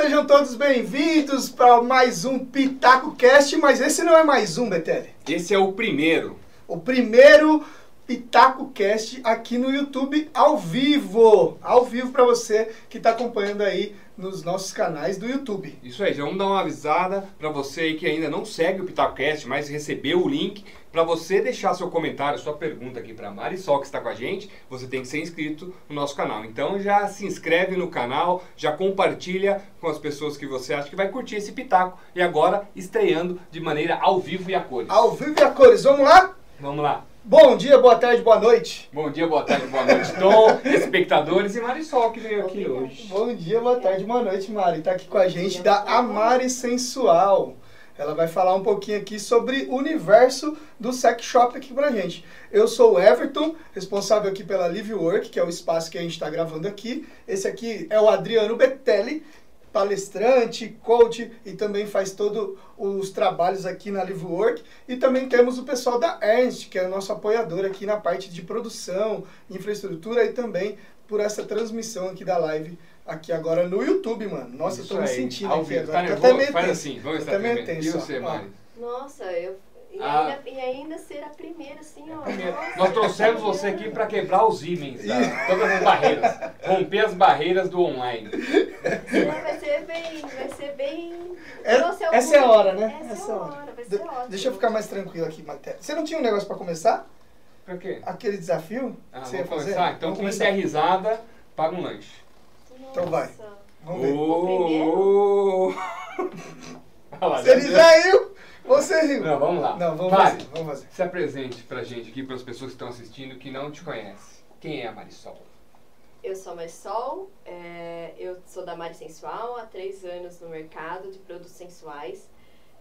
Sejam todos bem-vindos para mais um Pitaco Cast, mas esse não é mais um, Betelli. Esse é o primeiro. O primeiro Pitaco Cast aqui no YouTube ao vivo. Ao vivo para você que está acompanhando aí nos nossos canais do YouTube. Isso aí, já vamos dar uma avisada para você que ainda não segue o PitacoCast, mas recebeu o link para você deixar seu comentário, sua pergunta aqui para Marisol que está com a gente, você tem que ser inscrito no nosso canal. Então já se inscreve no canal, já compartilha com as pessoas que você acha que vai curtir esse Pitaco e agora estreando de maneira ao vivo e a cores. Ao vivo e a cores, vamos lá? Vamos lá. Bom dia, boa tarde, boa noite. Bom dia, boa tarde, boa noite, Tom, espectadores e Marisol que veio aqui hoje. Bom dia, boa tarde, boa noite, Mari. Tá aqui com a gente da Amari Sensual. Ela vai falar um pouquinho aqui sobre o universo do sex shop aqui pra gente. Eu sou o Everton, responsável aqui pela Live Work, que é o espaço que a gente está gravando aqui. Esse aqui é o Adriano Betelli, palestrante, coach e também faz todos os trabalhos aqui na Live Work. E também temos o pessoal da Ernst, que é o nosso apoiador aqui na parte de produção, infraestrutura e também por essa transmissão aqui da live aqui agora no YouTube, mano. Nossa, Isso eu tô me aí, sentindo ao aqui vivo. agora. Tá Tô até nervoso? meio Faz tenso. assim, vamos estar até meio tenso. E você. Mari? Nossa, eu. E, Ah. ainda, e ainda ser a primeira, assim, ó. Nossa, Nós trouxemos você aqui para quebrar os ímens, tá? todas as barreiras, romper as barreiras do online. É, vai ser bem. Vai ser bem. É- essa é a hora, né? Essa, Essa é é a hora. hora, vai De- ser ótimo. deixa eu ficar mais tranquilo aqui, Maté. Você não tinha um negócio pra começar? Pra quê? Aquele desafio? Ah, que você ia fazer? começar? Então Vamos quem der risada, paga um lanche. Então vai. Nossa. Vamos ver. Ô, ô. Olha você riu. Não, vamos lá. Não, vamos Mari, fazer, vamos fazer. Se apresente pra gente aqui, para as pessoas que estão assistindo que não te conhecem. Quem é a Marisol? Eu sou a Marisol, é, eu sou da Mari Sensual, há três anos no mercado de produtos sensuais.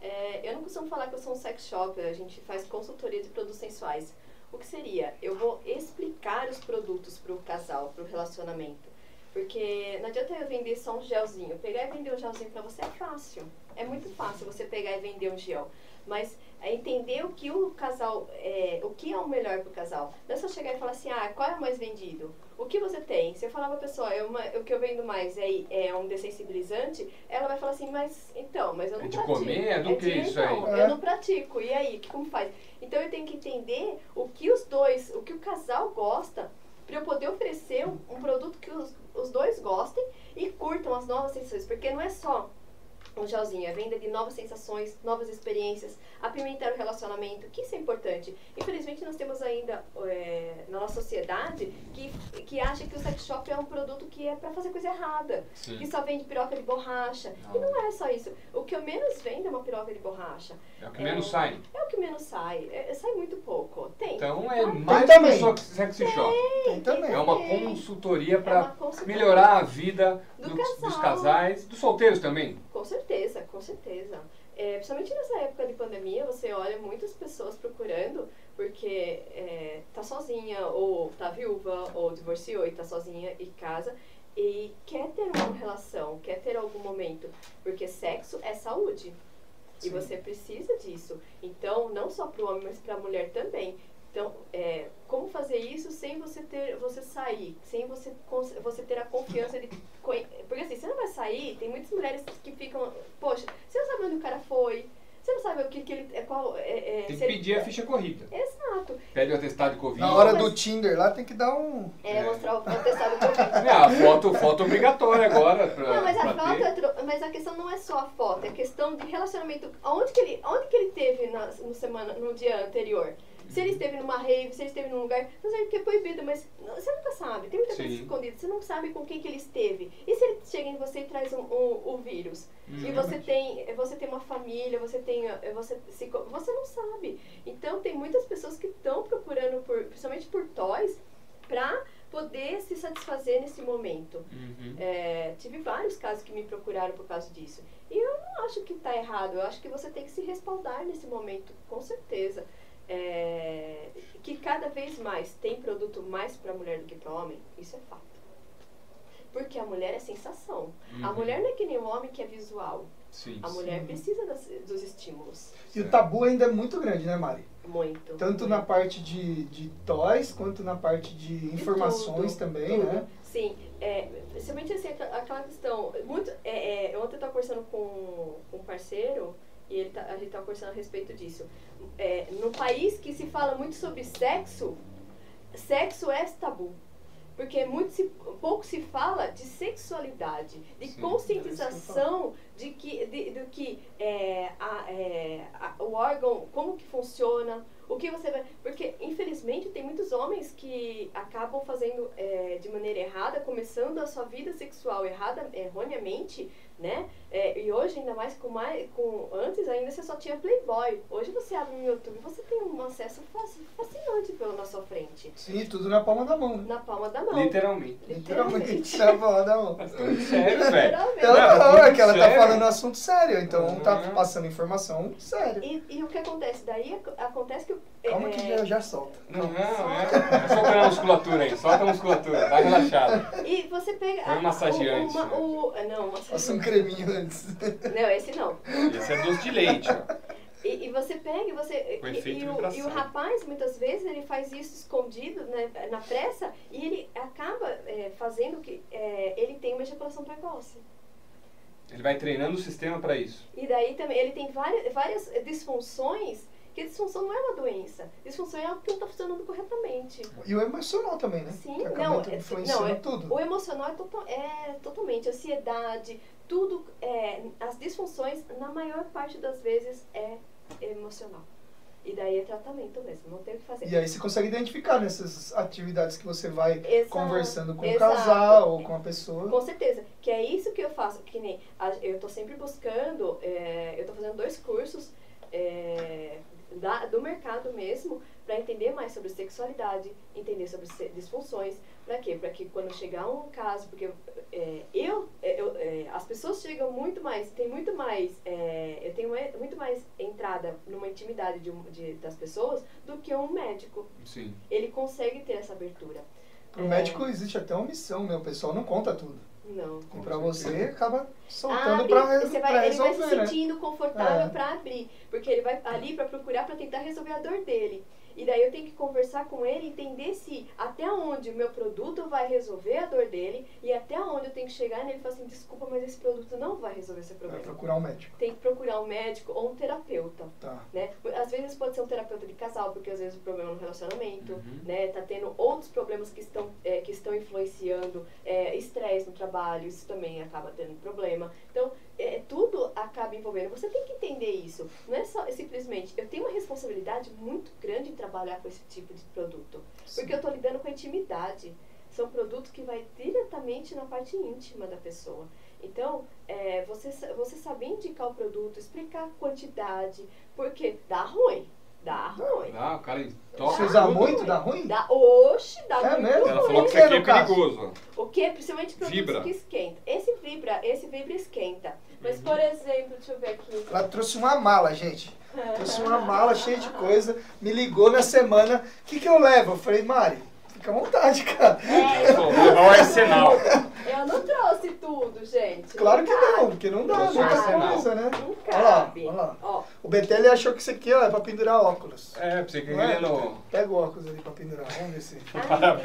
É, eu não costumo falar que eu sou um sex shop, a gente faz consultoria de produtos sensuais. O que seria? Eu vou explicar os produtos para o casal, para o relacionamento. Porque não adianta eu vender só um gelzinho. Pegar e vender um gelzinho para você é fácil. É muito fácil você pegar e vender um gel. Mas é entender o que o casal, é, o que é o melhor para o casal. Não é só chegar e falar assim, ah, qual é o mais vendido? O que você tem? Se eu falar pra pessoa, eu, ma- o que eu vendo mais é, é um dessensibilizante, ela vai falar assim, mas então, mas eu não É de pratico. comer? É do que de- isso aí? então, É. Eu não pratico. E aí, que- como faz? Então eu tenho que entender o que os dois, o que o casal gosta, para eu poder oferecer um, um produto que os, os dois gostem e curtam as novas sensações. Porque não é só um gelzinho, é venda de novas sensações, novas experiências, apimentar o relacionamento, que isso é importante. Infelizmente nós temos ainda é, na nossa sociedade que, que acha que o sex shop é um produto que é para fazer coisa errada, que Sim. só vende piroca de borracha. E Não. não é só isso. O que eu menos vendo é uma piroca de borracha. É o que menos sai. É o que menos sai. É, sai muito pouco. Tem. Então é Tem mais também. que só sexy shop. Tem também. É uma Tem. consultoria É para melhorar a vida Do dos, casal. dos casais, dos solteiros também. Com certeza, com certeza. É, principalmente nessa época de pandemia, você olha muitas pessoas procurando porque é, tá sozinha, ou tá viúva, ou divorciou e tá sozinha em casa e quer ter uma relação, quer ter algum momento, porque sexo é saúde. E Sim. você precisa disso. Então, não só para o homem, mas para a mulher também. Então, é, como fazer isso sem você ter, você sair, sem você, você ter a confiança de porque assim, você não vai sair, tem muitas mulheres que ficam, poxa, você não sabe onde o cara foi, você não sabe o que, que ele é qual é, é, Tem que ele- pedir a ficha corrida. Exato. Pede o atestado de Covid. Na hora mas- do Tinder lá tem que dar um. É, É. mostrar o atestado de Covid. É, a foto, foto obrigatória agora pra, Não, mas a foto ter. é mas a questão não é só a foto, é questão de relacionamento. Onde que ele, onde que ele teve na, no semana, no dia anterior? Se ele esteve numa rave, se ele esteve num lugar, não sei o que é proibido, mas não- você nunca sabe. Tem muita coisa escondida. Você não sabe com quem que ele esteve. E se ele chega em você e traz um, um- o vírus? Hum, e você tem, você tem uma família, você tem, eh, você se, você não sabe. Então tem muitas pessoas que estão procurando por, principalmente por toys, pra poder se satisfazer nesse momento. Uhum. É, tive vários casos que me procuraram por causa disso. E eu não acho que está errado, eu acho que você tem que se respaldar nesse momento, com certeza. É, que cada vez mais tem produto mais para mulher do que para homem, isso é fato. Porque a mulher é sensação. A Uhum. mulher não é que nem o homem que é visual. Sim. A mulher precisa das- dos estímulos. E o tabu ainda é muito grande, né, Mari? Muito. Tanto na parte de, de toys quanto na parte de informações tudo, também, tudo. né? Sim, é, principalmente assim, aquela questão. Muito, é, é, ontem eu tava conversando com, com um parceiro e ele tá, a gente tava conversando a respeito disso. É, no país que se fala muito sobre sexo, sexo é tabu. Porque muito se, pouco se fala de sexualidade, de Sim, conscientização de que, de, do que é, a, é, a- o órgão, como que funciona, o que você vai. Porque, infelizmente, tem muitos homens que acabam fazendo é, de maneira errada, começando a sua vida sexual errada, erroneamente, né? É, e hoje, ainda mais com mais. Com, antes ainda você só tinha Playboy. Hoje você abre no YouTube você tem um acesso fascinante pela na sua frente. Sim, tudo na palma da mão. né? Na palma da mão. Literalmente. Literalmente na palma da mão. Sério, velho. Literalmente. Não, não, é que ela tá sério? falando assunto sério, então tá Uhum. passando informação séria. E, e o que acontece? Daí ac- acontece que. Calma é, que já, já solta. Não, não, é. é soltando a musculatura aí, solta a musculatura, dá uma relaxada. E você pega. Um massageante, uma- né? o, não, um massageante. Creminho antes. Não, esse não. Esse é doce de leite, ó. E, e você pega e você. Com e, efeito e o, e o rapaz, muitas vezes, ele faz isso escondido, né, na pressa, e ele acaba é, fazendo que é, ele tem uma ejaculação precoce. Ele vai treinando o sistema pra isso. E daí também ele tem várias, várias disfunções, que disfunção não é uma doença. Disfunção é algo que não está funcionando corretamente. E o emocional também, né? Sim, acaba não, é- não, é- tudo. O emocional é, total, é totalmente ansiedade, tudo, é, as disfunções, na maior parte das vezes, é emocional. E daí é tratamento mesmo, não tem o que fazer. E aí você consegue identificar nessas atividades que você vai Exato, conversando com o exato. casal ou com a pessoa. Com certeza, que é isso que eu faço, que nem eu tô sempre buscando, é, eu tô fazendo dois cursos é, da- do mercado mesmo para entender mais sobre sexualidade, entender sobre disfunções, para quê? Para que quando chegar um caso, porque é, eu, é, eu- é, as pessoas chegam muito mais, tem muito mais, é, eu tenho muito mais entrada numa intimidade de, de- das pessoas do que um médico. Sim. Ele consegue ter essa abertura. Pro É. médico existe até uma missão, né? O pessoal não conta tudo. Não. E pra você acaba soltando Abre, pra, re- você vai, pra ele vai resolver, se né? sentindo confortável É. pra abrir, porque ele vai ali pra procurar pra tentar resolver a dor dele. E daí eu tenho que conversar com ele, entender se até onde o meu produto vai resolver a dor dele e até onde eu tenho que chegar nele e falar assim, desculpa, mas esse produto não vai resolver seu Vai problema. procurar um médico. Tem que procurar um médico ou um terapeuta, Tá. né? Às vezes pode ser um terapeuta de casal, porque às vezes o problema é no relacionamento, Uhum. né? Tá tendo outros problemas que estão, é, que estão influenciando, é, estresse no trabalho, isso também acaba tendo problema. Então, é, tudo acaba envolvendo. Você tem que entender isso. Não é só simplesmente. Eu tenho uma responsabilidade muito grande em trabalhar com esse tipo de produto. Porque eu estou lidando com a intimidade. São produtos que vai diretamente na parte íntima da pessoa. Então, é, você, você saber indicar o produto, explicar a quantidade, porque dá ruim. Dá ruim. Dá, o cara toca Se usar muito, dá ruim? Dá, oxe, dá É muito mesmo? Ela ruim. falou que isso aqui é perigoso. O que? Principalmente produtos Vibra. que esquentam. Esse vibra, esse vibra esquenta. Mas, Uhum. por exemplo, deixa eu ver aqui. Ela trouxe uma mala, gente. Trouxe uma mala cheia de coisa. Me ligou na semana. O que, que eu levo? Eu falei, Mari, fica à vontade, cara. É, levar o arsenal. Eu não trouxe tudo, gente. Claro que não, cabe. porque não dá, Trouxe muita arsenal. coisa, né? Não Olha lá, cabe. olha lá. Ó, O Betelli achou que isso aqui ó, é pra pendurar óculos. É, pra você que Não é? no Pega o óculos ali pra pendurar, vamos ver se. carro.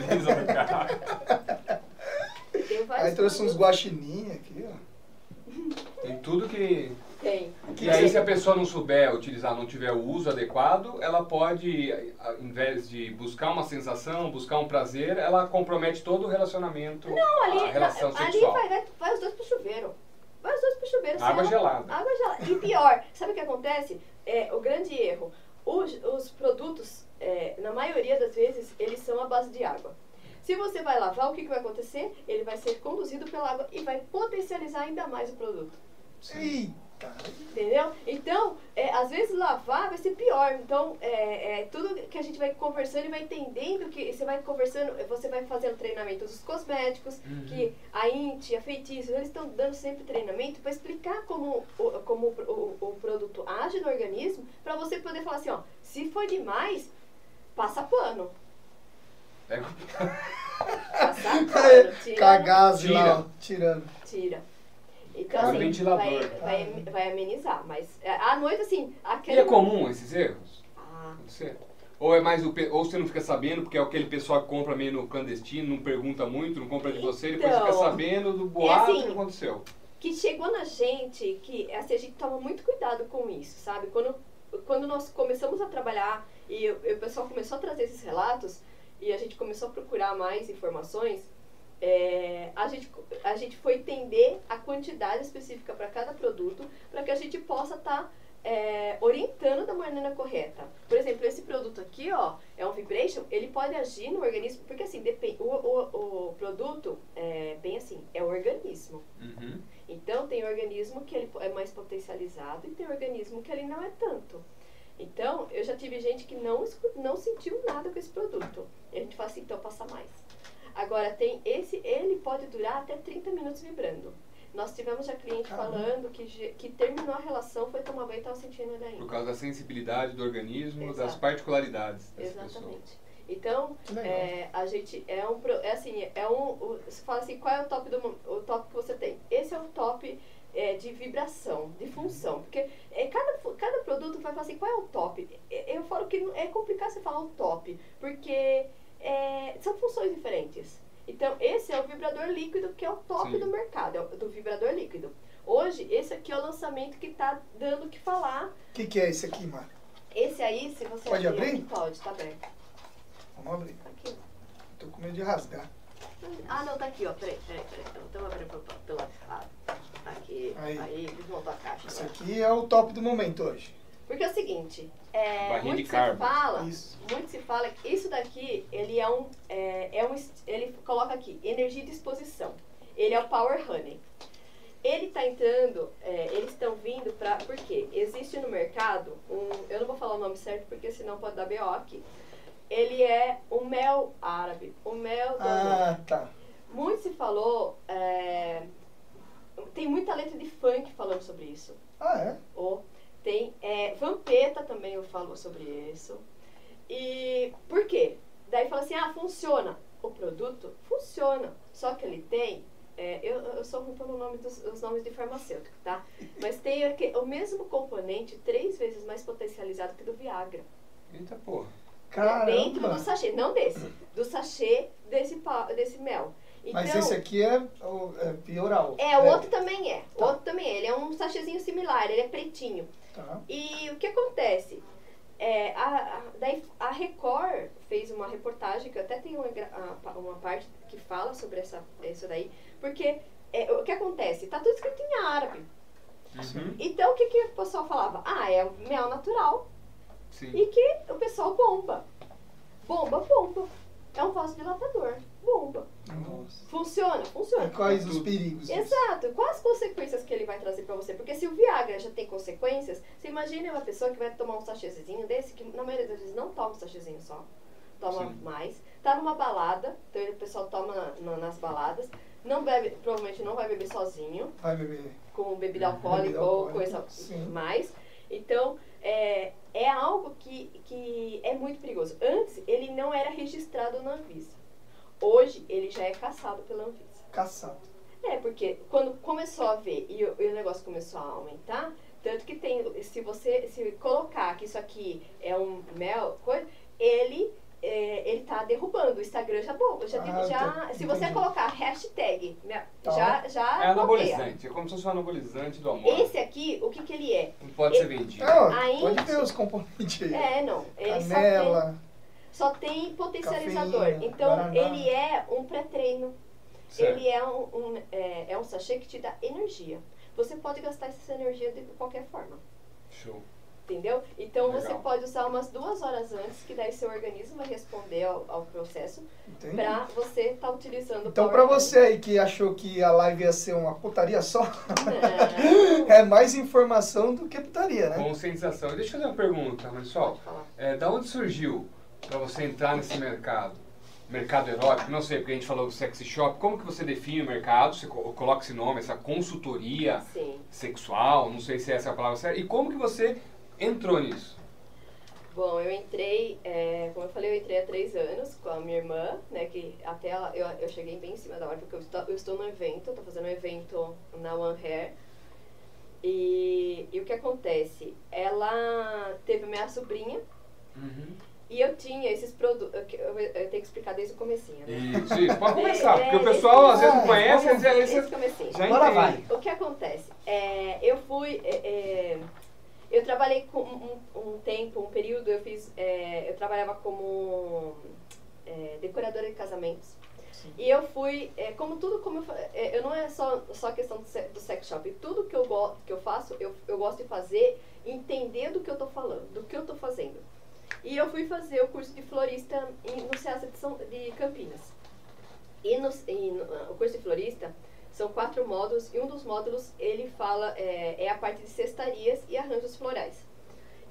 tem vários Aí trouxe uns guaxinim aqui, ó. Tem tudo que... Tem. E aí, se a pessoa não souber utilizar, não tiver o uso adequado, ela pode, ao invés de buscar uma sensação, buscar um prazer, ela compromete todo o relacionamento, Não, ali, a relação ali sexual. vai, vai, vai os dois pro chuveiro. Vai os dois pro chuveiro. se Água ela- gelada. Água gelada. E pior, sabe o que acontece? É, o grande erro. Os, os produtos, é, na maioria das vezes, eles são à base de água. Se você vai lavar, o que, que vai acontecer? Ele vai ser conduzido pela água e vai potencializar ainda mais o produto. Eita! Entendeu? Então, é, às vezes lavar vai ser pior. Então, é, é, tudo que a gente vai conversando e vai entendendo que você vai conversando, você vai fazendo treinamento dos cosméticos, Uhum. que a INT, a Feitiço, eles estão dando sempre treinamento para explicar como, o, como o, o- o produto age no organismo, para você poder falar assim, ó, se for demais, passa pano. Pega Passa pano, tira. Cagaze lá, Tira. ó, tirando. Tira. Então, É assim, ventilador. vai, vai, vai amenizar. Mas é, à noite, assim, E aquele. é comum esses erros? Ah, Você? Ou é mais o pe- ou você não fica sabendo porque é aquele pessoal que compra meio no clandestino, não pergunta muito, não compra de você, depois Então, fica sabendo do boato assim, que aconteceu. que chegou na gente, que assim, a gente toma muito cuidado com isso, sabe? Quando, quando nós começamos a trabalhar e o pessoal começou a trazer esses relatos e a gente começou a procurar mais informações, é, a, gente, a gente foi entender a quantidade específica para cada produto para que a gente possa estar tá, é, orientando da maneira correta. Por exemplo, esse produto aqui, ó, é um vibration, ele pode agir no organismo, porque assim, depende, o, o, o produto, é bem assim, é o organismo. Uhum. Então, tem organismo que ele é mais potencializado e tem organismo que ele não é tanto. Então, eu já tive gente que não, não sentiu nada com esse produto. E a gente fala assim, então passa mais. Agora, tem esse, ele pode durar até 30 minutos vibrando. Nós tivemos já cliente Caramba. falando que, que terminou a relação, foi tomar banho e estava sentindo ele ainda. Por causa da sensibilidade do organismo, Exato. das particularidades Exatamente. Pessoa. Então, é, a gente é um é assim, é um você fala assim, qual é o top do o top que você tem? Esse é o top é, de vibração, de função, porque é, cada, cada produto vai falar assim, qual é o top? Eu falo que é complicado você falar o top, porque é, são funções diferentes. Então, esse é o vibrador líquido, que é o top Sim. do mercado, é o, do vibrador líquido. Hoje, esse aqui é o lançamento que está dando o que falar. O que, que é esse aqui, Mari? Esse aí, se você Pode abrir? pode, tá aberto. Vamos abrir. Aqui. Tô com medo de rasgar. Ah, não, tá aqui, ó. Peraí, peraí, peraí. Então, abrindo pelo, pelo lado. Aqui, aí, aí desmontou a caixa. Esse aqui é o top do momento hoje. Porque é o seguinte, é, muito se fala, isso. muito se fala que isso daqui, ele é um, é, é um, ele coloca aqui, energia de exposição. Ele é o Power Honey. Ele está entrando, é, eles estão vindo para, porque existe no mercado um, eu não vou falar o nome certo porque senão pode dar BO aqui. Ele é o mel árabe, o mel Ah, tá. Muito se falou, é, tem muita letra de funk falando sobre isso. Ah, é? Ou tem é, Vampeta também eu falo sobre isso. E por quê? Daí fala assim, ah, funciona. O produto funciona. Só que ele tem. É, eu, eu só ruim pelo nome dos os nomes de farmacêutico, tá? Mas tem aqui, o mesmo componente três vezes mais potencializado que do Viagra. Eita porra. Caramba. Dentro do sachê, não desse, do sachê desse, desse mel. Então, Mas esse aqui é, é pioral. É, o é. outro também é. Tá. O outro também é. Ele é um sachêzinho similar, ele é pretinho. Tá. E o que acontece? É, a, a, daí a Record fez uma reportagem, que eu até tenho uma, uma parte que fala sobre essa, isso daí, porque é, o que acontece? Tá tudo escrito em árabe. Uhum. Então o que, que o pessoal falava? Ah, é mel natural. Sim. E que o pessoal bomba. Bomba, bomba. É um vasodilatador. Bomba. Nossa. Funciona? Funciona. E quais os perigos? Exato. Quais as consequências que ele vai trazer para você? Porque se o Viagra já tem consequências, você imagina uma pessoa que vai tomar um sachêzinho desse, que na maioria das vezes não toma um sachêzinho só. Toma Sim. mais. Tá numa balada, então o pessoal toma na, na, nas baladas. Não bebe, provavelmente não vai beber sozinho. Vai beber. Com bebida alcoólica ou coisa Sim. mais. Então, é, é algo que, que é muito perigoso. Antes, ele não era registrado na Anvisa. Ele já é caçado pela Anvisa. Caçado. É, porque quando começou a ver e o, e o negócio começou a aumentar, tanto que tem, se você se colocar que isso aqui é um mel, coisa, ele é, ele tá derrubando. O Instagram já bom, já, ah, já tá, se você colocar hashtag, tá. já já é anabolizante, é como se fosse um anabolizante do amor. Esse aqui, o que que ele é? Não pode ele, ser vendido. Não, ainda, pode ver os componentes aí. É, não. Ele Canela só tem potencializador. Cafeína, então, Guaraná. ele é um pré-treino. Ele é um, um, é, é um sachê que te dá energia. Você pode gastar essa energia de qualquer forma. Show. Entendeu? Então Legal. você pode usar umas duas horas antes, que daí seu organismo vai responder ao, ao processo, Entendi. pra você estar tá utilizando Então, pra você aí que achou que a live ia ser uma putaria só, é mais informação do que putaria, né? Conscientização. Deixa eu fazer uma pergunta, pessoal. É, da onde surgiu para você entrar nesse mercado? Mercado erótico, não sei, porque a gente falou do sexy shop. Como que você define o mercado? Você coloca esse nome, essa consultoria Sim. sexual, não sei se essa é a palavra certa. E como que você entrou nisso? Bom, eu entrei, é, como eu falei, eu entrei há três anos com a minha irmã, né, que até ela, eu, eu cheguei bem em cima da hora, porque eu estou, eu estou no evento, estou fazendo um evento na One Hair, e, e o que acontece? Ela teve minha sobrinha, uhum. E eu tinha esses produtos. Eu, tenho que explicar desde o comecinho, né? Isso, isso. Pode começar, É, porque o esse- pessoal às vezes não é, conhece, às vezes Desde o já comecinho. já Agora vai. O que acontece? É, eu fui. é, é, eu trabalhei com um, um tempo, um período, eu fiz. é, eu trabalhava como é, decoradora de casamentos. E eu fui, é, como tudo, como eu, é, eu não é só, só a questão do, se- do sex shop, tudo que eu, go, que eu faço, eu, eu gosto de fazer, entender do que eu tô falando, do que eu tô fazendo. E eu fui fazer o curso de florista no CEASA de, São, de Campinas. E, no, e no, o curso de florista são quatro módulos, e um dos módulos ele fala, é, é a parte de cestarias e arranjos florais.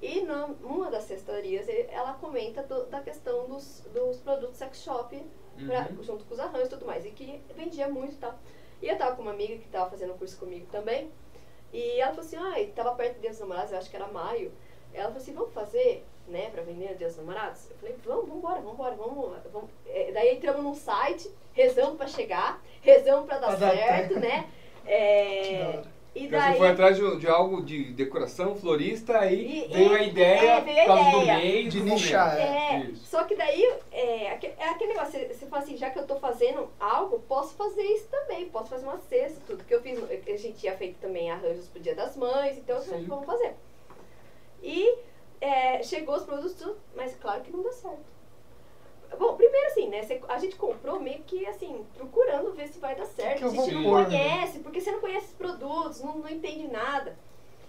E numa das cestarias ela comenta do- da questão dos, dos produtos sex shop, pra- Uhum. junto com os arranjos e tudo mais, e que vendia muito e tal. E eu tava com uma amiga que tava fazendo um curso comigo também, e ela falou assim, ai, tava perto Dia dos Namorados, eu acho que era maio. Ela falou assim, vamos fazer, né, pra vender no Dia dos Namorados? Eu falei, vamos, vambora, vambora, vamos. vamos. É, daí entramos num site, rezamos pra chegar, rezamos pra dar Pra dar certo, né? É, e Então daí... você foi atrás de, de algo de decoração, florista, aí E- veio e- a ideia, é, veio a por causa do ideia. mês, De nichar. É, Isso. só que daí é, é aquele negócio, você, você fala assim, já que eu tô fazendo algo, posso fazer isso também, posso fazer uma cesta, tudo. Que eu fiz, a gente tinha feito também arranjos pro Dia das Mães, então eu falei, Sim. vamos fazer. E é, chegou os produtos, mas claro que não deu certo. Bom, primeiro assim, né? a gente comprou meio que assim, procurando ver se vai dar certo. que eu a vou gente não pôr, né? conhece, porque você não conhece os produtos, não, não entende nada.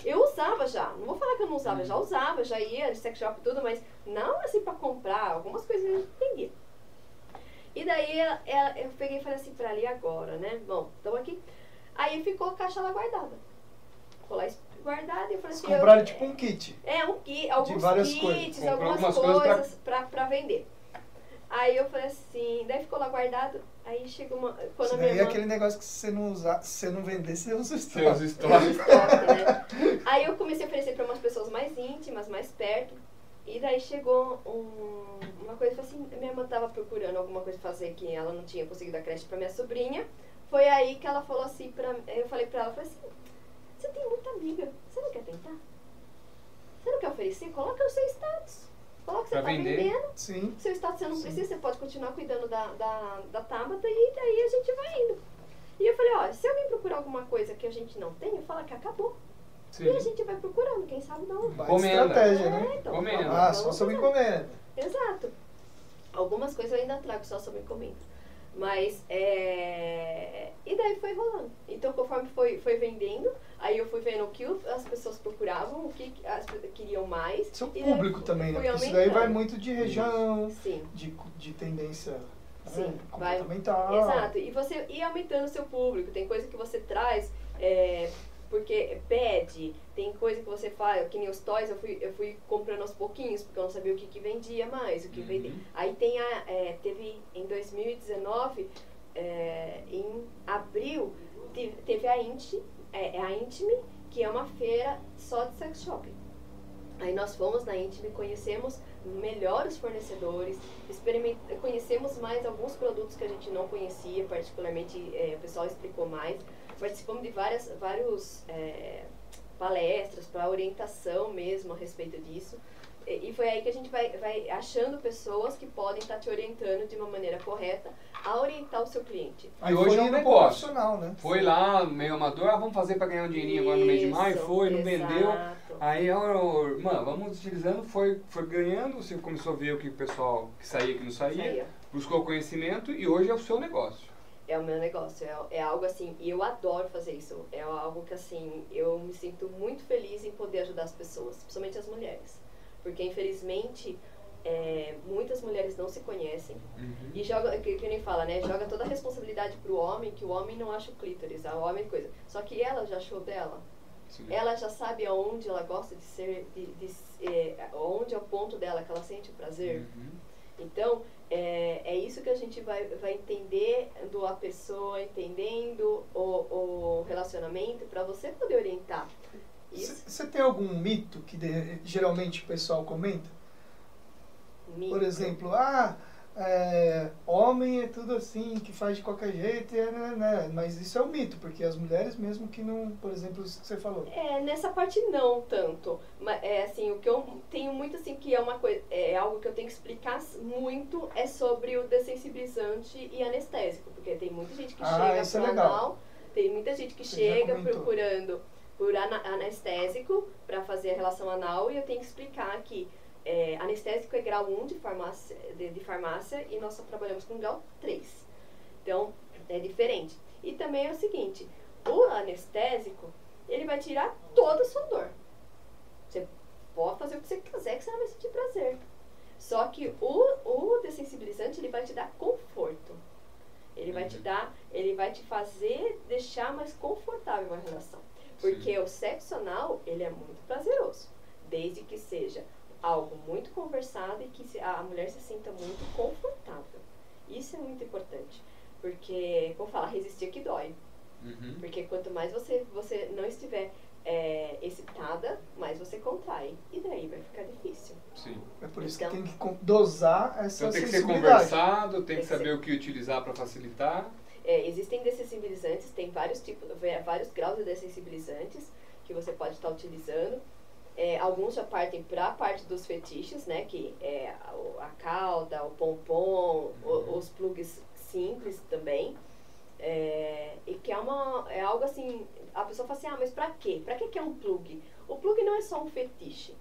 Eu usava já, não vou falar que eu não usava, eu já usava, já ia de sex shop e tudo, mas não assim pra comprar, algumas coisas eu entendia. E daí ela- ela- eu peguei e falei assim pra e agora, né? Bom, estamos aqui. Aí ficou a caixa lá guardada. Ficou lá guardada e eu falei assim. eu- compraram tipo um kit. é, um kit, alguns várias kits, coisas. Algumas algumas coisas coisas pra... Pra, vender. Aí eu falei assim, daí ficou lá guardado, aí chegou uma. Quando Isso a minha daí é irmã. aquele negócio que se você não usar, se você não vender, você usa o estoque. estoque, né? Aí eu comecei a oferecer para umas pessoas mais íntimas, mais perto. E daí chegou um- uma coisa, falei assim, minha irmã tava procurando alguma coisa pra fazer que ela não tinha conseguido a creche pra minha sobrinha. Foi aí que ela falou assim pra eu falei pra ela, falei assim, você tem muita amiga, você não quer tentar? Você não quer oferecer? Coloca o seu status. Coloca que você tá vender. vendendo. Sim. Seu status você não Sim. precisa, você pode continuar cuidando da, da, da Tabata e daí a gente vai indo. E eu falei, ó, se alguém procurar alguma coisa que a gente não tem, fala que acabou. Sim. E a gente vai procurando, quem sabe não. Baita Encomenda. estratégia, É, né? então, Encomenda. vamos- Ah, só sob fazer. encomenda. Exato. Algumas coisas eu ainda trago só sob encomenda. Mas, é... E daí foi rolando. Então, conforme foi, foi vendendo, aí eu fui vendo o que as pessoas procuravam, o que as pessoas queriam mais. Seu daí público fui- também, né? Porque isso daí vai muito de região, Sim. de, de tendência né, Sim, vai- comportamental. Exato. E você ir aumentando o seu público. Tem coisa que você traz é, porque pede, tem coisa que você faz, que nem os toys, eu fui, eu fui comprando aos pouquinhos, porque eu não sabia o que, que vendia mais, o que Uhum. vendia. Aí tem a. é, teve em 2019, é, em abril, te- teve a Inti, é, é a Intime, que é uma feira só de sex shop. Aí nós fomos na Intime, conhecemos melhor os fornecedores, conhecemos mais alguns produtos que a gente não conhecia, particularmente é, o pessoal explicou mais. Participamos de várias vários, é, palestras para orientação mesmo a respeito disso. E e foi aí que a gente vai, vai achando pessoas que podem estar te orientando de uma maneira correta a orientar o seu cliente. Aí E hoje foi é um negócio. profissional, né? Foi lá, meio amador, ah, vamos fazer pra ganhar um dinheirinho agora no mês de maio, Isso, foi, não vendeu. exato. Aí, ó, irmã, vamos utilizando, foi, foi ganhando, você começou a ver o que o pessoal que saía, que não saía, Isso aí, ó. buscou conhecimento e hoje é o seu negócio. É o meu negócio, é, é algo assim, e eu adoro fazer isso. É algo que assim, eu me sinto muito feliz em poder ajudar as pessoas, principalmente as mulheres. Porque infelizmente é, muitas mulheres não se conhecem e joga, que, que nem fala, né? Joga toda a responsabilidade pro homem, que o homem não acha o clítoris, o homem coisa. Só que ela já achou dela. Sim. Ela já sabe aonde ela gosta de ser, de, de, é, onde é o ponto dela que ela sente o prazer. Uhum. Então, é, é isso que a gente vai, vai entendendo a pessoa, entendendo o, o relacionamento, para você poder orientar. Você tem algum mito que de- geralmente o pessoal comenta? mito. Por exemplo, ah, é, homem é tudo assim, que faz de qualquer jeito, é, né, né, mas isso é um mito, porque as mulheres mesmo que não, por exemplo, isso que você falou. É, nessa parte não tanto. Mas é assim, o que eu tenho muito assim que é uma coisa, é algo que eu tenho que explicar muito é sobre o dessensibilizante e anestésico, porque tem muita gente que Ah, chega isso é pro legal. anal, tem muita gente que Você chega procurando por anestésico para fazer a relação anal e eu tenho que explicar que é, anestésico é grau 1 de farmácia, de, de farmácia e nós só trabalhamos com grau 3. Então, é diferente. E também é o seguinte, o anestésico, ele vai tirar toda a sua dor. Você pode fazer o que você quiser que você não vai sentir prazer. Só que o, o dessensibilizante, ele vai te dar conforto. Ele vai te Uhum. dar, ele vai te fazer deixar mais confortável a relação. Porque o sexo anal, ele é muito prazeroso. Desde que seja algo muito conversado e que a mulher se sinta muito confortável. Isso é muito importante. Porque, como fala, resistir que dói. Uhum. Porque quanto mais você, você não estiver é, excitada, mais você contrai. E daí vai ficar difícil. Sim. É por isso Então- que tem que dosar essa Então tem que ser conversado, tem Tem que saber ser. o que utilizar para facilitar. É, existem dessensibilizantes, tem vários tipos, vários graus de dessensibilizantes que você pode estar utilizando. É, alguns já partem para a parte dos fetiches, né? Que é a, o- a cauda, o pompom, o- Uhum. os plugs simples também. É, e que é, uma, é algo assim, a pessoa fala assim, ah, mas pra quê? Pra que que é um plug? O plug não é só um fetiche.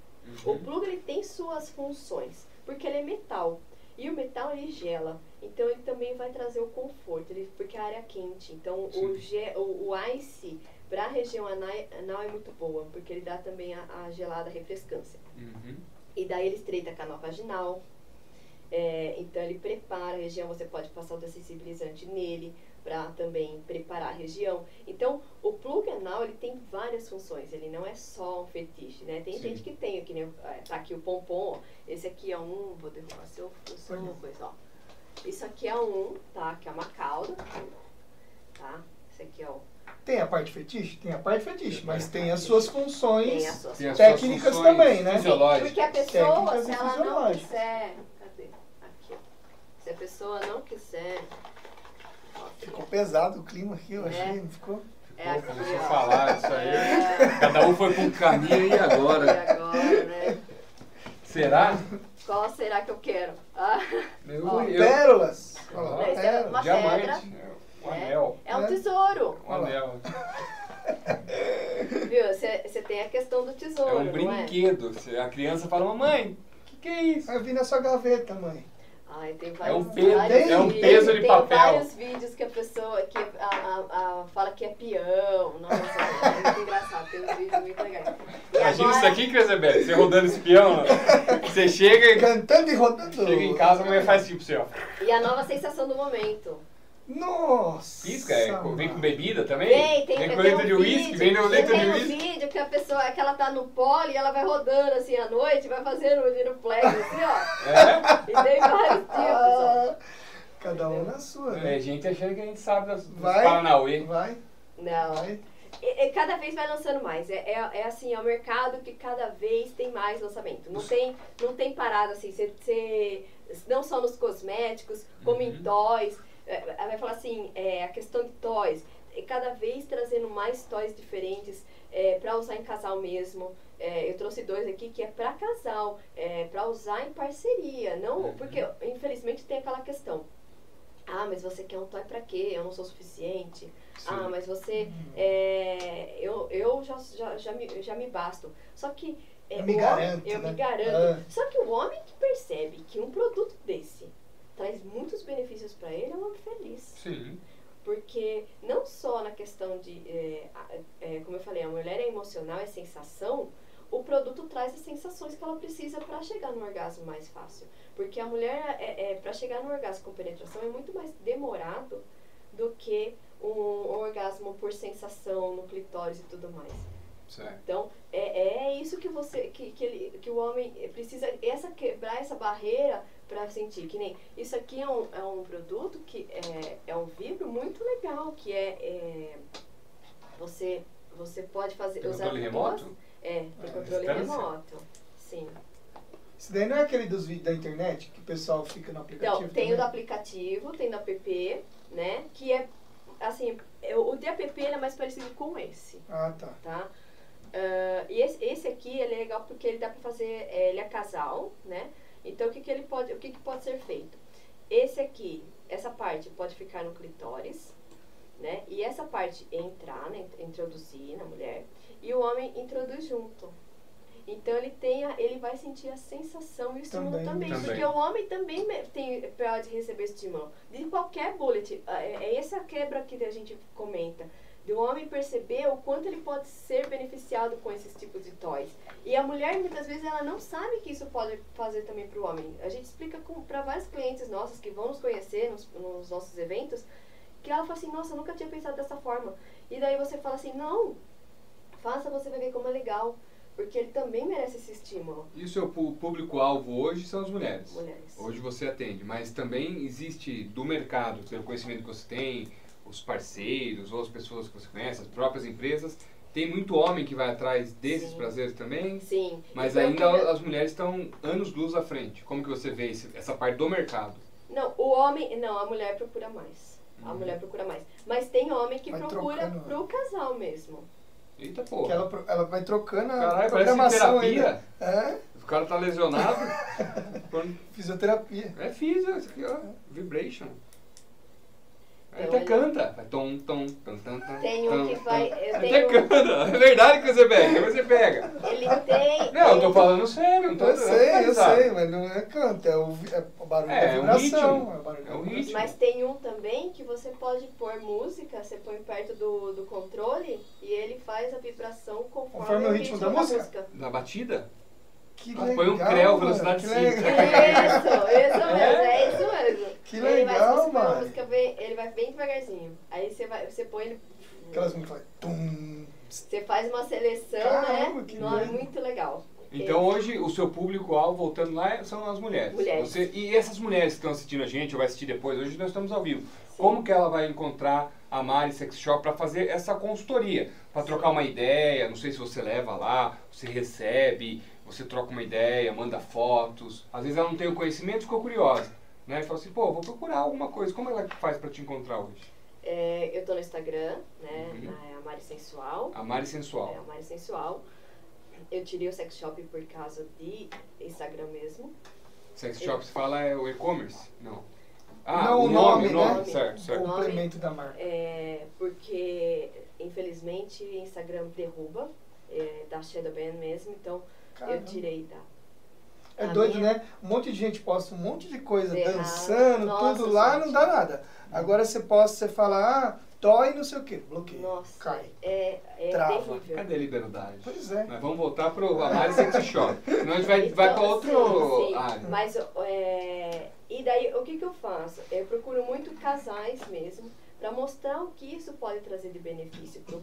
O Uhum. plug ele tem suas funções, porque ele é metal. E o metal ele gela, então ele também vai trazer o conforto, ele, porque a área é quente. Então Sim. o, ge, o, o ice para a região anal, é muito boa, porque ele dá também a, a gelada refrescância. Uhum. E daí ele estreita a canal vaginal. É, então ele prepara a região, você pode passar o dessensibilizante nele para também preparar a região. Então o plug anal ele tem várias funções, ele não é só um fetiche, né? Tem Sim. gente que tem, que nem é, tá aqui o pompom, ó. esse aqui é um, vou derrubar seu, o seu Olha. coisa, ó. Isso aqui é um, tá? Que é uma cauda, tá? Esse aqui é o Tem a parte fetiche? Tem a parte fetiche, mas tem as suas funções. tem as suas Técnicas funções também, né? Porque a pessoa, Técnicas se ela não quiser. Cadê? Aqui, ó. Se a pessoa não quiser. Ficou pesado o clima aqui, eu É. achei, não ficou? É aqui, Começou a falar isso aí. É, Cada um foi para um caminho e e agora? agora, né? Será? Qual será que eu quero? Ah, Eu, Ó, eu- Pérolas. Ó, Esse é pérolas. uma diamante. Anel. é um É. tesouro. Um anel. Viu? Você tem a questão do tesouro. É um não brinquedo. Se A criança fala, mamãe, o que, que é isso? Eu vi na sua gaveta, mãe. Ai, tem É vários, um peso, vários é um vídeos, peso de tem papel. vários vídeos que a pessoa que a, a- a- fala que é peão. Nossa, é muito engraçado. Tem uns vídeos muito legais. E Imagina agora- isso aqui, Crescebete, você rodando esse peão. Você chega, Cantando e rodando. chega em casa, a mulher faz tipo assim, ó. E a nova sensação do momento. Nossa. Pisca, é, vem com bebida também? Vem, tem, vem com letra um de uísque, vem no letra de Tem um uísque. vídeo que a pessoa, que ela tá no pole e ela vai rodando assim à noite, vai fazendo o giroflex assim, ó. É? E tem vários tipos, ó. Ah, cada um na sua, né? É, gente achando que a gente sabe das, dos Vai. Paranauê. Vai, Não. vai. E, e cada vez vai lançando mais. É, é, é assim, é um mercado que cada vez tem mais lançamento. Não tem, não tem parada assim. Você, você- não só nos cosméticos, como em Uhum. toys. É, vai falar assim, é, a questão de toys. É cada vez trazendo mais toys diferentes é, para usar em casal mesmo. É, eu trouxe dois aqui que é para casal, é, para usar em parceria. Não, Uhum. porque infelizmente tem aquela questão. Ah, mas você quer um toy para quê? Eu não sou suficiente. Ah, mas você. é, eu eu já, já, já, me, já me basto. Só que. é, Eu me o garanto, homem- eu né? me garanto. Ah. Só que o homem que percebe que um produto desse traz muitos benefícios para ele é um homem feliz. Sim. Porque não só na questão de. é, é, como eu falei, a mulher é emocional, é sensação. O produto traz as sensações que ela precisa para chegar no orgasmo mais fácil. Porque a mulher, é, é, para chegar no orgasmo com penetração, é muito mais demorado do que um, um orgasmo por sensação no clitóris e tudo mais. Certo. Então, é, é isso que você que, que, ele, que o homem precisa essa quebrar essa barreira para sentir que nem isso aqui é um, é um produto que é, é um vibro muito legal que é, é você você pode fazer Tem usar controle duas- remoto? é tem Ah, controle distância? remoto sim Isso daí não é aquele dos vídeos da internet que o pessoal fica no aplicativo? Então, tem o também? do aplicativo, tem do app, né? Que é, assim, é- o de app ele é mais parecido com esse, Ah, tá. tá? Ah, e esse, esse aqui, ele é legal porque ele dá pra fazer, é, ele é casal, né? Então, o que que ele pode, o que que pode ser feito? Esse aqui, essa parte pode ficar no clitóris, né? E essa parte entrar, né? Introduzir na mulher. E o homem introduz junto. Então ele tem a, ele vai sentir a sensação e o estímulo Também. também, Também. porque o homem também tem, pode receber estímulo de qualquer bullet. É, é essa quebra que a gente comenta. Do homem perceber o quanto ele pode ser beneficiado com esses tipos de toys. E a mulher, muitas vezes, ela não sabe que isso pode fazer também para o homem. A gente explica para vários clientes nossos que vão nos conhecer nos, nos nossos eventos, que ela fala assim, nossa, eu nunca tinha pensado dessa forma. E daí você fala assim, não, faça, você vai ver como é legal. Porque ele também merece esse estímulo, E o seu público-alvo hoje são as mulheres. mulheres. Hoje você atende, mas também existe do mercado, pelo conhecimento que você tem, os parceiros ou as pessoas que você conhece, as próprias empresas, tem muito homem que vai atrás desses Sim. prazeres também, Sim. mas Então, ainda que- as mulheres estão anos luz à frente. Como que você vê esse- essa parte do mercado? Não, o homem. Não, a mulher procura mais. A Uhum. mulher procura mais. Mas tem homem que Vai procura trocando. pro casal mesmo. Eita pô. Que ela, ela vai trocando a Caralho, programação terapia. É, O cara tá lesionado. Quando- fisioterapia. é físico, isso aqui, ó. Vibration. Então, até ele- canta. Vai tom, tom, tom, tom, tom. Tem um que vai. Eu Até tenho, canta. É verdade que você pega, você pega. ele tem. Não, eu tô falando sério, não tô Eu sei, eu sei, mas não é canto, é o, é o barulho É, da é um vibração. ritmo. É o barulho É da um vibração. ritmo. Mas tem um também que você pode pôr música, você põe perto do, do controle e ele faz a vibração conforme, Conforme o ritmo da música? Na batida? Que legal, põe um creu, velocidade que cinco. legal. Isso, isso mesmo, é isso mesmo. Que ele vai, se legal, você põe uma mano. Música bem, ele vai bem devagarzinho. Aí você, vai, você põe ele. Aquelas músicas fazem tum. Você faz uma seleção, Caramba, né? que Não, é muito legal. Então hoje o seu público-alvo, voltando lá, são as mulheres. Mulheres. Você- e essas mulheres que estão assistindo a gente, ou vai assistir depois, hoje nós estamos ao vivo. Como que ela vai encontrar a Mari Sex Shop para fazer essa consultoria? Para trocar uma ideia, não sei se você leva lá, você recebe, você troca uma ideia, manda fotos. Às vezes ela não tem o conhecimento, ficou curiosa. Né? E fala assim, pô, vou procurar alguma coisa. Como ela faz para te encontrar hoje? É, eu tô no Instagram, né? Uhum. na- a Mari Sensual. A Mari É, Sensual. a Mari Sensual. Eu tirei o sex shop por causa de Instagram mesmo. Sex Shop, você fala é o e-commerce? Não. Ah, Não, o o nome, nome, o nome, né? certo, O certo. nome- complemento da marca. É, porque, infelizmente, Instagram derruba, é, da Shadowban mesmo, então Caramba. eu tirei da. É a doido, minha- né? Um monte de gente posta um monte de coisa dançando, Nossa, tudo lá, gente. não dá nada. Agora você posta, você fala, ah, toy não sei o que, bloqueia. Nossa, Cai. é, é Trava. terrível. Cadê a liberdade? Pois é. Mas vamos voltar pro Amari Sex Shop. Senão a gente vai, vai para outro sim. área. Mas, é, e daí, o que, que eu faço? Eu procuro muito casais mesmo, para mostrar o que isso pode trazer de benefício para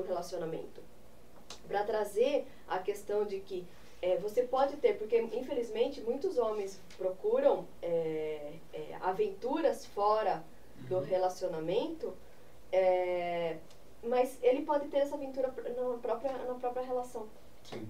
o relacionamento. Para trazer a questão de que é, você pode ter, porque infelizmente muitos homens procuram é, é, aventuras fora do relacionamento, é, mas ele pode ter essa aventura na própria, na própria relação. Sim.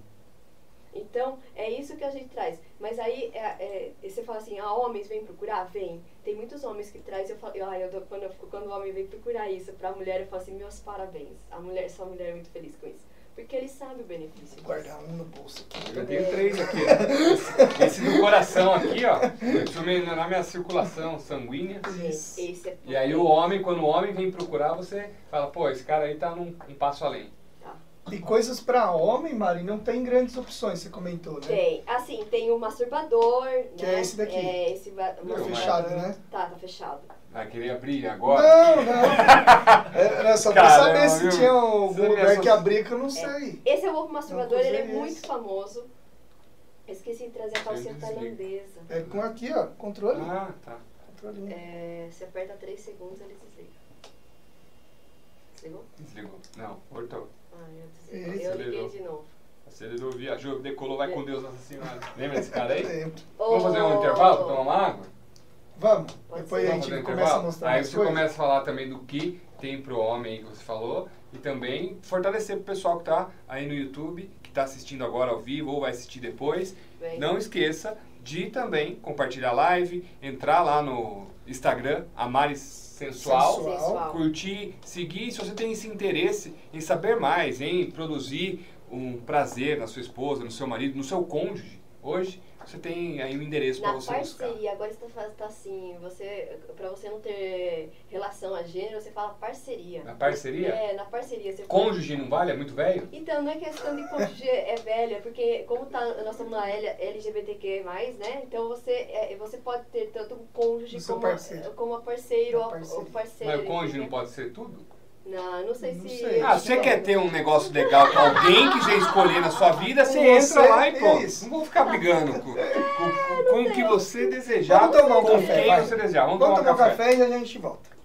Então, é isso que a gente traz. Mas aí, é, é, você fala assim, ah, homens vêm procurar? Vem. Tem muitos homens que traz, eu falo, ah, eu dou- quando, eu, quando o homem vem procurar isso pra mulher, eu falo assim, meus parabéns. A mulher, sua mulher é muito feliz com isso. Porque ele sabe o benefício. disso. Guardar um no bolso aqui. Eu já tenho três aqui. ó. Esse, esse do coração aqui, ó. Deixa eu melhorar minha circulação sanguínea. Esse é E aí o homem, quando o homem vem procurar, você fala, pô, esse cara aí tá num um passo além. Tá. E coisas pra homem, Mari, não tem grandes opções, você comentou, né? Tem. Assim, tem o masturbador, Que né? é esse daqui. É esse mas- fechado, né? Tá, tá fechado. Vai querer abrir agora? Não, não. Era só pra Caramba, saber se viu? tinha Você algum me lugar que abria que eu não sei. Esse é o ovo masturbador, ele é usei muito esse. famoso. Esqueci de trazer a calcinha Ele desliga. tailandesa. É com aqui, ó, controle. Ah, tá. Controlinho. É, você aperta 3 segundos, ele desliga. Desligou? Desligou. Não, cortou. Ah, eu desliguei. Esse Eu liguei de novo. Acelerou, viajou, decolou, vai com Deus, Nossa Senhora. Lembra desse cara aí? Tempo. Vamos fazer um Oh. intervalo tomar uma água? Vamos. Pode Depois ser. a gente um começa a mostrar Aí você coisas. começa a falar também do que tem pro homem aí que você falou e também fortalecer pro pessoal que tá aí no YouTube, que está assistindo agora ao vivo ou vai assistir depois, Bem, não esqueça de também compartilhar a live, entrar lá no Instagram, Amares Sensual, Sensual. sensual. curtir, seguir. Se você tem esse interesse em saber mais, em produzir um prazer na sua esposa, no seu marido, no seu cônjuge, hoje você tem aí um endereço para você buscar. parceria, agora você tá, tá assim, você, pra você não ter relação a gênero, você fala parceria. Na parceria? É, na parceria. Você Cônjuge não vale? É muito velho? Então, não é questão de cônjuge é velha, porque como tá, nós estamos na LGBTQ+, né? Então você, é, você pode ter tanto um cônjuge O como, a- parceiro. como a parceiro A ou parceiro. Mas o cônjuge não entendeu? pode ser tudo? Não, não sei Não se... sei. Ah, você quer ter um negócio legal com alguém que você escolher na sua vida, você entra Você, lá e pronto. isso. Não vou ficar brigando com, com- com o que você desejar, Vamos tomar um com café, quem vai. você desejar. Vamos, Vamos tomar um café. café e a gente volta.